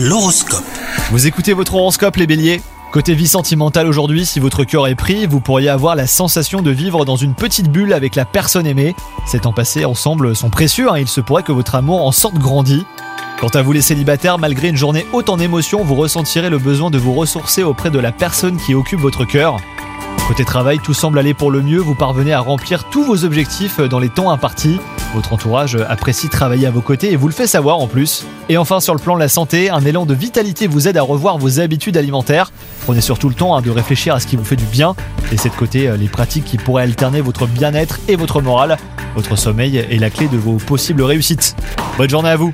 L'horoscope. Vous écoutez votre horoscope les béliers? Côté vie sentimentale aujourd'hui, si votre cœur est pris, vous pourriez avoir la sensation de vivre dans une petite bulle avec la personne aimée. Ces temps passés ensemble sont précieux, hein, il se pourrait que votre amour en sorte grandi. Quant à vous les célibataires, malgré une journée haute en émotions, vous ressentirez le besoin de vous ressourcer auprès de la personne qui occupe votre cœur. Côté travail, tout semble aller pour le mieux, vous parvenez à remplir tous vos objectifs dans les temps impartis. Votre entourage apprécie travailler à vos côtés et vous le fait savoir en plus. Et enfin sur le plan de la santé, un élan de vitalité vous aide à revoir vos habitudes alimentaires. Prenez surtout le temps hein, de réfléchir à ce qui vous fait du bien. Laissez de côté euh, les pratiques qui pourraient alterner votre bien-être et votre morale. Votre sommeil est la clé de vos possibles réussites. Bonne journée à vous